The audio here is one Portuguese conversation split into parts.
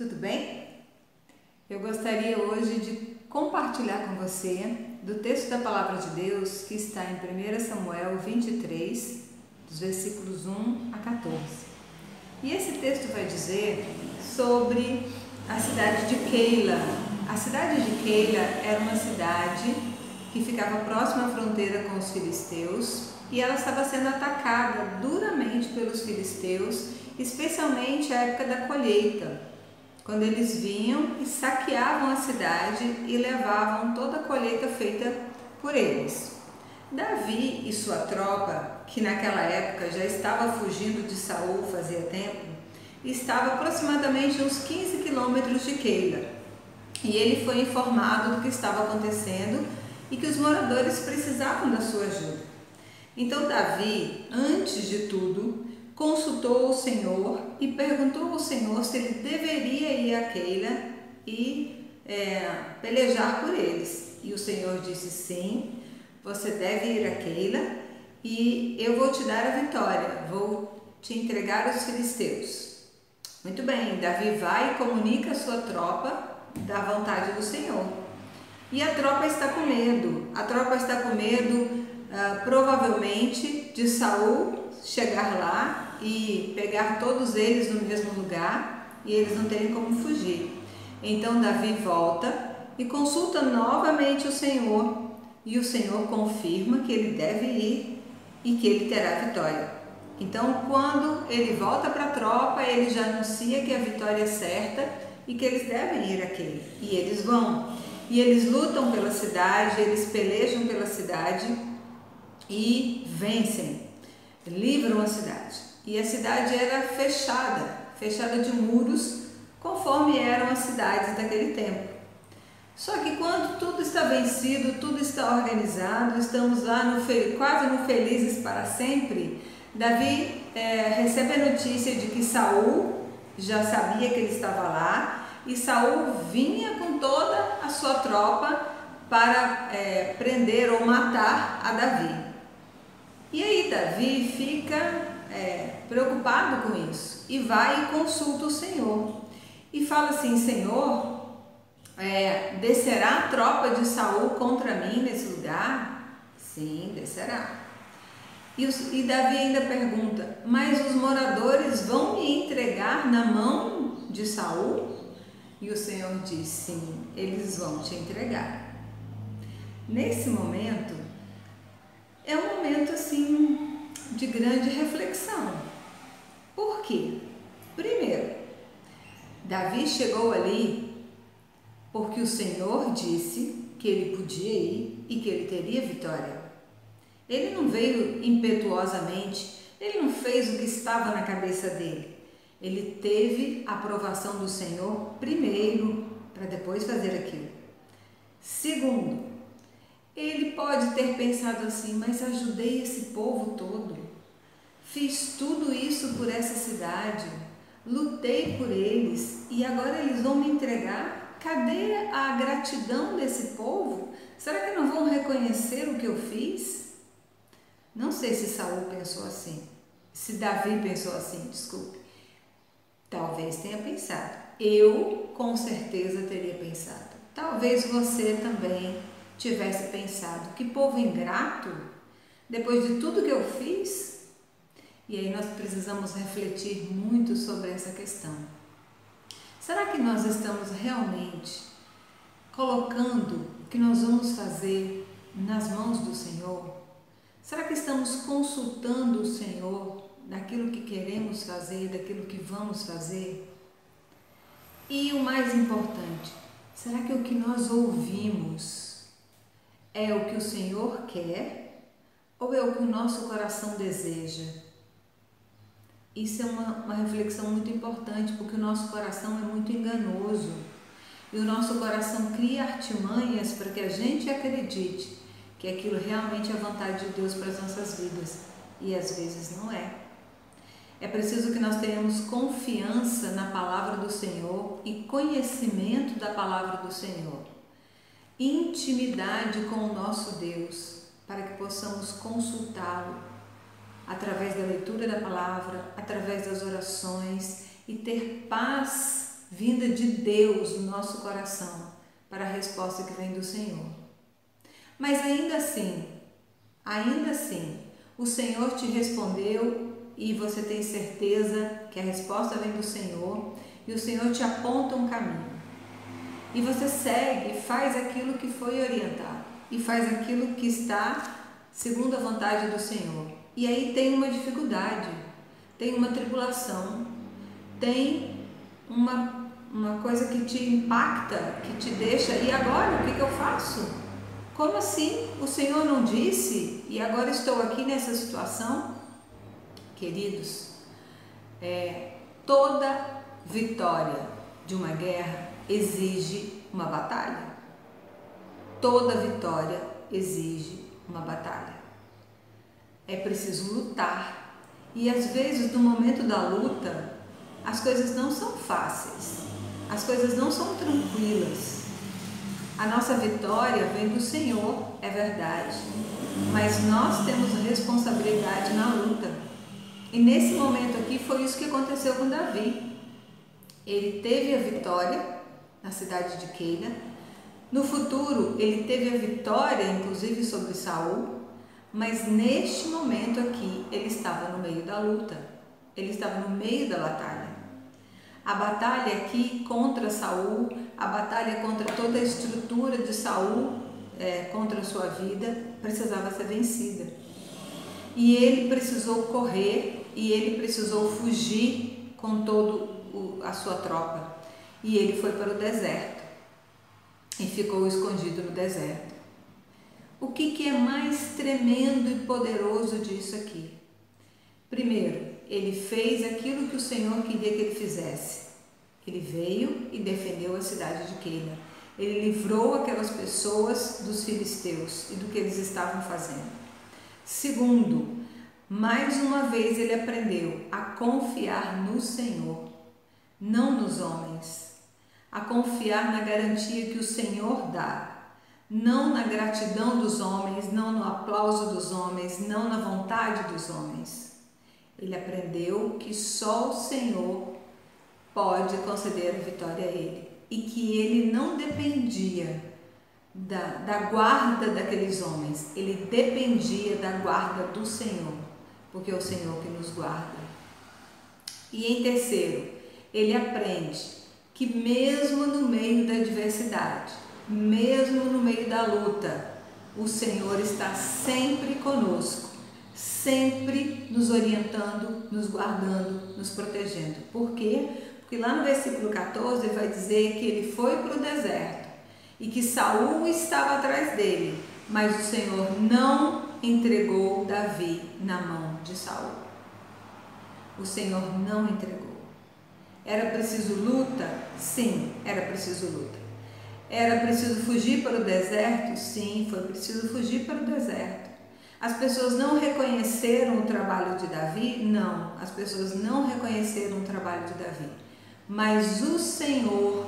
tudo bem? Eu gostaria hoje de compartilhar com você do texto da Palavra de Deus que está em 1 Samuel 23, dos versículos 1 a 14. E esse texto vai dizer sobre a cidade de Keila. A cidade de Keila era uma cidade que ficava próxima à fronteira com os filisteus e ela estava sendo atacada duramente pelos filisteus, especialmente à época da colheita quando eles vinham e saqueavam a cidade e levavam toda a colheita feita por eles. Davi e sua tropa, que naquela época já estava fugindo de Saul fazia tempo, estava aproximadamente uns 15 quilômetros de Keila. E ele foi informado do que estava acontecendo e que os moradores precisavam da sua ajuda. Então Davi, antes de tudo, consultou o Senhor e perguntou ao Senhor se ele deveria ir a Keila e é, pelejar por eles. E o Senhor disse: sim, você deve ir a Keila e eu vou te dar a vitória, vou te entregar os filisteus. Muito bem, Davi vai e comunica a sua tropa da vontade do Senhor. E a tropa está com medo. A tropa está com medo, uh, provavelmente, de Saul chegar lá e pegar todos eles no mesmo lugar e eles não terem como fugir. Então Davi volta e consulta novamente o Senhor e o Senhor confirma que ele deve ir e que ele terá vitória. Então, quando ele volta para a tropa, ele já anuncia que a vitória é certa e que eles devem ir aqui. E eles vão. E eles lutam pela cidade, eles pelejam pela cidade e vencem, livram a cidade. E a cidade era fechada, fechada de muros, conforme eram as cidades daquele tempo. Só que quando tudo está vencido, tudo está organizado, estamos lá no, quase no felizes para sempre, Davi é, recebe a notícia de que Saul já sabia que ele estava lá e Saul vinha com toda a sua tropa para é, prender ou matar a Davi. E aí Davi fica é, preocupado com isso e vai e consulta o Senhor e fala assim: Senhor, é, descerá a tropa de Saul contra mim nesse lugar? Sim, descerá. E, os, e Davi ainda pergunta: Mas os moradores vão me entregar na mão de Saul? E o Senhor diz: Sim, eles vão te entregar. Nesse momento, é um momento assim de grande reflexão. Por quê? Primeiro, Davi chegou ali porque o Senhor disse que ele podia ir e que ele teria vitória. Ele não veio impetuosamente, ele não fez o que estava na cabeça dele. Ele teve a aprovação do Senhor primeiro, para depois fazer aquilo. Segundo, ele pode ter pensado assim, mas ajudei esse povo todo. Fiz tudo isso por essa cidade, lutei por eles e agora eles vão me entregar? Cadê a gratidão desse povo? Será que não vão reconhecer o que eu fiz? Não sei se Saul pensou assim, se Davi pensou assim, desculpe. Talvez tenha pensado. Eu com certeza teria pensado. Talvez você também tivesse pensado: que povo ingrato, depois de tudo que eu fiz. E aí nós precisamos refletir muito sobre essa questão. Será que nós estamos realmente colocando o que nós vamos fazer nas mãos do Senhor? Será que estamos consultando o Senhor daquilo que queremos fazer, daquilo que vamos fazer? E o mais importante, será que o que nós ouvimos é o que o Senhor quer ou é o que o nosso coração deseja? Isso é uma, uma reflexão muito importante, porque o nosso coração é muito enganoso. E o nosso coração cria artimanhas para que a gente acredite que aquilo realmente é a vontade de Deus para as nossas vidas. E às vezes não é. É preciso que nós tenhamos confiança na palavra do Senhor e conhecimento da palavra do Senhor. Intimidade com o nosso Deus, para que possamos consultá-lo através da leitura da palavra, através das orações e ter paz vinda de Deus no nosso coração para a resposta que vem do Senhor. Mas ainda assim, ainda assim, o Senhor te respondeu e você tem certeza que a resposta vem do Senhor e o Senhor te aponta um caminho. E você segue, faz aquilo que foi orientado e faz aquilo que está segundo a vontade do Senhor. E aí tem uma dificuldade, tem uma tribulação, tem uma, uma coisa que te impacta, que te deixa, e agora o que, que eu faço? Como assim? O Senhor não disse e agora estou aqui nessa situação? Queridos, é, toda vitória de uma guerra exige uma batalha. Toda vitória exige uma batalha. É preciso lutar. E às vezes, no momento da luta, as coisas não são fáceis, as coisas não são tranquilas. A nossa vitória vem do Senhor, é verdade, mas nós temos responsabilidade na luta. E nesse momento aqui foi isso que aconteceu com Davi. Ele teve a vitória na cidade de Keila. No futuro, ele teve a vitória, inclusive sobre Saul, mas neste momento aqui, ele estava no meio da luta. Ele estava no meio da batalha. A batalha aqui contra Saul, a batalha contra toda a estrutura de Saul, é, contra a sua vida, precisava ser vencida. E ele precisou correr e ele precisou fugir com toda a sua tropa e ele foi para o deserto e ficou escondido no deserto. O que, que é mais tremendo e poderoso disso aqui? Primeiro, ele fez aquilo que o Senhor queria que ele fizesse. Ele veio e defendeu a cidade de Keila. Ele livrou aquelas pessoas dos filisteus e do que eles estavam fazendo. Segundo, mais uma vez ele aprendeu a confiar no Senhor, não nos homens a confiar na garantia que o Senhor dá, não na gratidão dos homens, não no aplauso dos homens, não na vontade dos homens. Ele aprendeu que só o Senhor pode conceder a vitória a ele e que ele não dependia da, da guarda daqueles homens, ele dependia da guarda do Senhor, porque é o Senhor que nos guarda. E em terceiro, ele aprende que mesmo no meio da adversidade, mesmo no meio da luta, o Senhor está sempre conosco, sempre nos orientando, nos guardando, nos protegendo. Por quê? Porque lá no versículo 14 ele vai dizer que ele foi para o deserto e que Saul estava atrás dele, mas o Senhor não entregou Davi na mão de Saul. O Senhor não entregou. Era preciso luta? Sim, era preciso luta. Era preciso fugir para o deserto? Sim, foi preciso fugir para o deserto. As pessoas não reconheceram o trabalho de Davi? Não, as pessoas não reconheceram o trabalho de Davi. Mas o Senhor,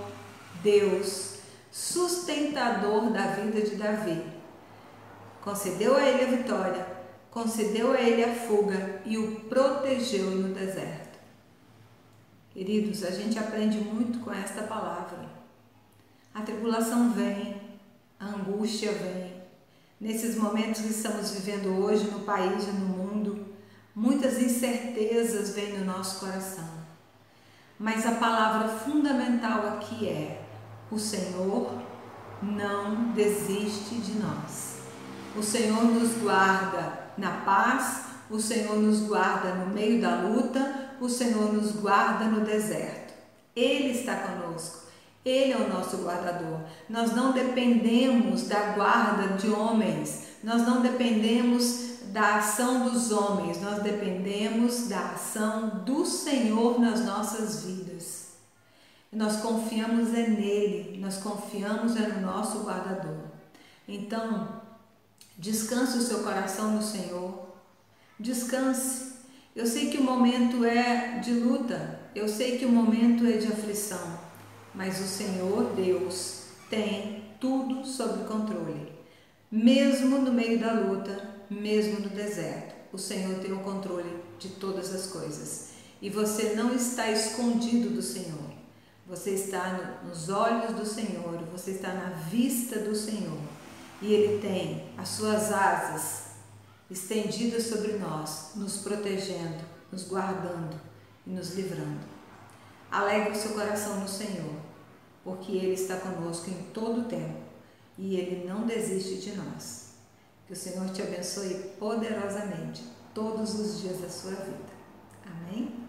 Deus, sustentador da vida de Davi, concedeu a ele a vitória, concedeu a ele a fuga e o protegeu no deserto. Queridos, a gente aprende muito com esta palavra. A tribulação vem, a angústia vem. Nesses momentos que estamos vivendo hoje no país e no mundo, muitas incertezas vêm no nosso coração. Mas a palavra fundamental aqui é: o Senhor não desiste de nós. O Senhor nos guarda na paz, o Senhor nos guarda no meio da luta, o Senhor nos guarda no deserto. Ele está conosco. Ele é o nosso guardador. Nós não dependemos da guarda de homens, nós não dependemos da ação dos homens, nós dependemos da ação do Senhor nas nossas vidas. Nós confiamos é nele, nós confiamos é no nosso guardador. Então, descanse o seu coração no Senhor. Descanse. Eu sei que o momento é de luta, eu sei que o momento é de aflição, mas o Senhor Deus tem tudo sob controle. Mesmo no meio da luta, mesmo no deserto, o Senhor tem o controle de todas as coisas. E você não está escondido do Senhor. você está nos olhos do Senhor, você está na vista do Senhor e Ele tem as suas asas estendidas sobre nós, nos protegendo, nos guardando e nos livrando. Alegre o seu coração no Senhor, porque Ele está conosco em todo o tempo e Ele não desiste de nós. Que o Senhor te abençoe poderosamente todos os dias da sua vida. Amém?